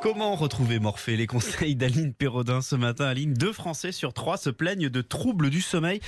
Comment retrouver Morphée? Les conseils d'Aline Perrodin ce matin. Aline, deux Français sur trois se plaignent de troubles du sommeil.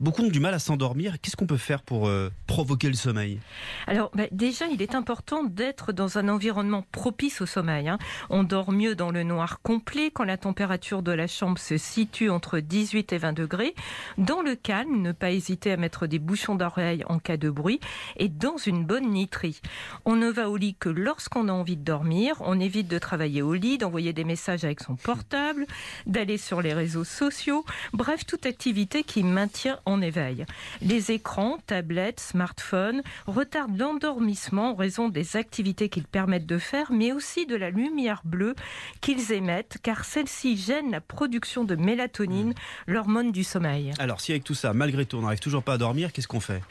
Beaucoup ont du mal à s'endormir. Qu'est-ce qu'on peut faire pour euh, provoquer le sommeil? Alors bah, déjà, il est important d'être dans un environnement propice au sommeil. hein. On dort mieux dans le noir complet quand la température de la chambre se situe entre 18 et 20 degrés. Dans le calme, ne pas hésiter à mettre des bouchons d'oreille en cas de bruit et dans une bonne nitrie. On ne va au lit que lorsqu'on a envie de dormir. On évite de travailler au lit, d'envoyer des messages avec son portable, d'aller sur les réseaux sociaux. Bref, toute activité qui maintient en éveil. Les écrans, tablettes, smartphones retardent l'endormissement en raison des activités qu'ils permettent de faire, mais aussi de la lumière bleue qu'ils émettent, car celle-ci gêne la production de mélatonine, l'hormone du sommeil. Alors, si avec tout ça, malgré tout, on n'arrive toujours pas à dormir, qu'est-ce qu'on fait?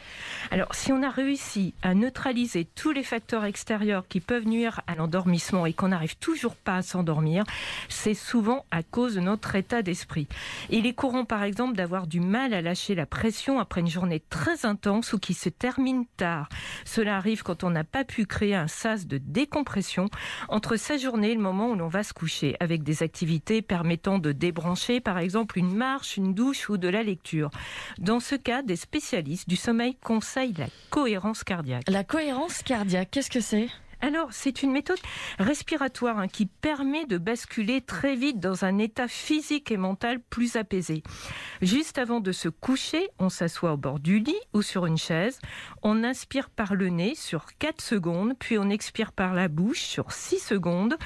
Alors, si on a réussi à neutraliser tous les facteurs extérieurs qui peuvent nuire à l'endormissement et qu'on n'arrive toujours pas à s'endormir, c'est souvent à cause de notre état d'esprit. Il est courant, par exemple, d'avoir du mal à lâcher la pression après une journée très intense ou qui se termine tard. Cela arrive quand on n'a pas pu créer un sas de décompression entre sa journée et le moment où l'on va se coucher, avec des activités permettant de débrancher, par exemple, une marche, une douche ou de la lecture. Dans ce cas, des spécialistes du sommeil conseillent la cohérence cardiaque. La cohérence cardiaque, qu'est-ce que c'est? Alors, c'est une méthode respiratoire hein, qui permet de basculer très vite dans un état physique et mental plus apaisé. Juste avant de se coucher, on s'assoit au bord du lit ou sur une chaise. On inspire par le nez sur 4 secondes, puis on expire par la bouche sur 6 secondes.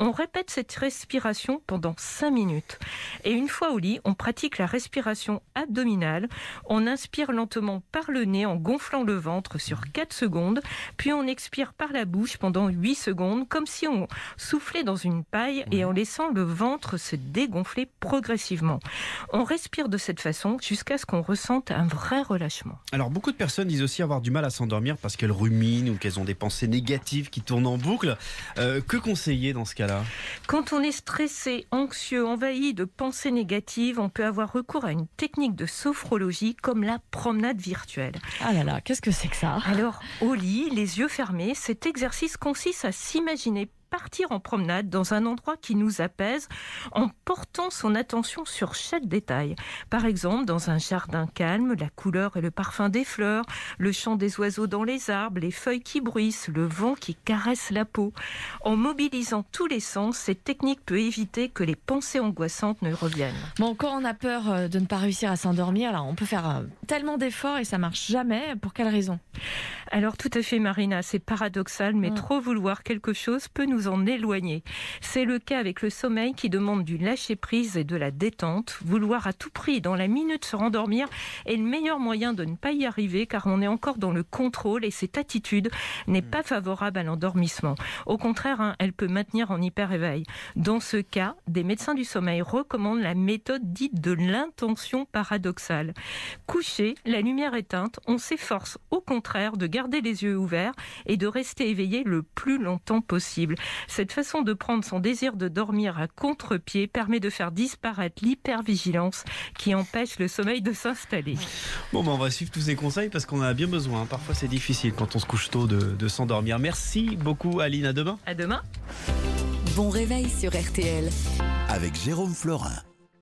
On répète cette respiration pendant 5 minutes. Et une fois au lit, on pratique la respiration abdominale. On inspire lentement par le nez en gonflant le ventre sur 4 secondes, puis on expire par la bouche pendant 8 secondes, comme si on soufflait dans une paille et en laissant le ventre se dégonfler progressivement. On respire de cette façon jusqu'à ce qu'on ressente un vrai relâchement. Alors, beaucoup de personnes disent aussi avoir du mal à s'endormir parce qu'elles ruminent ou qu'elles ont des pensées négatives qui tournent en boucle. Euh, que conseiller dans ce cas-là? Quand on est stressé, anxieux, envahi de pensées négatives, on peut avoir recours à une technique de sophrologie comme la promenade virtuelle. Ah là là, qu'est-ce que c'est que ça? Alors, au lit, les yeux fermés, cet exercice consiste à s'imaginer partir en promenade dans un endroit qui nous apaise en portant son attention sur chaque détail. Par exemple, dans un jardin calme, la couleur et le parfum des fleurs, le chant des oiseaux dans les arbres, les feuilles qui bruissent, le vent qui caresse la peau. En mobilisant tous les sens, cette technique peut éviter que les pensées angoissantes ne reviennent. Bon, quand on a peur euh, de ne pas réussir à s'endormir, alors on peut faire euh, tellement d'efforts et ça marche jamais. Pour quelle raison? Alors tout à fait Marina, c'est paradoxal, mais Mm. trop vouloir quelque chose peut nous en éloigner. C'est le cas avec le sommeil qui demande du lâcher-prise et de la détente. Vouloir à tout prix, dans la minute, se rendormir est le meilleur moyen de ne pas y arriver car on est encore dans le contrôle et cette attitude n'est pas favorable à l'endormissement. Au contraire, hein, elle peut maintenir en hyper-éveil. Dans ce cas, des médecins du sommeil recommandent la méthode dite de l'intention paradoxale. Couché, la lumière éteinte, on s'efforce au contraire de garder les yeux ouverts et de rester éveillé le plus longtemps possible. Cette façon de prendre son désir de dormir à contre-pied permet de faire disparaître l'hypervigilance qui empêche le sommeil de s'installer. Bon, ben, on va suivre tous ces conseils parce qu'on en a bien besoin. Parfois, c'est difficile quand on se couche tôt de, de s'endormir. Merci beaucoup, Aline. À demain. À demain. Bon réveil sur RTL. Avec Jérôme Florin.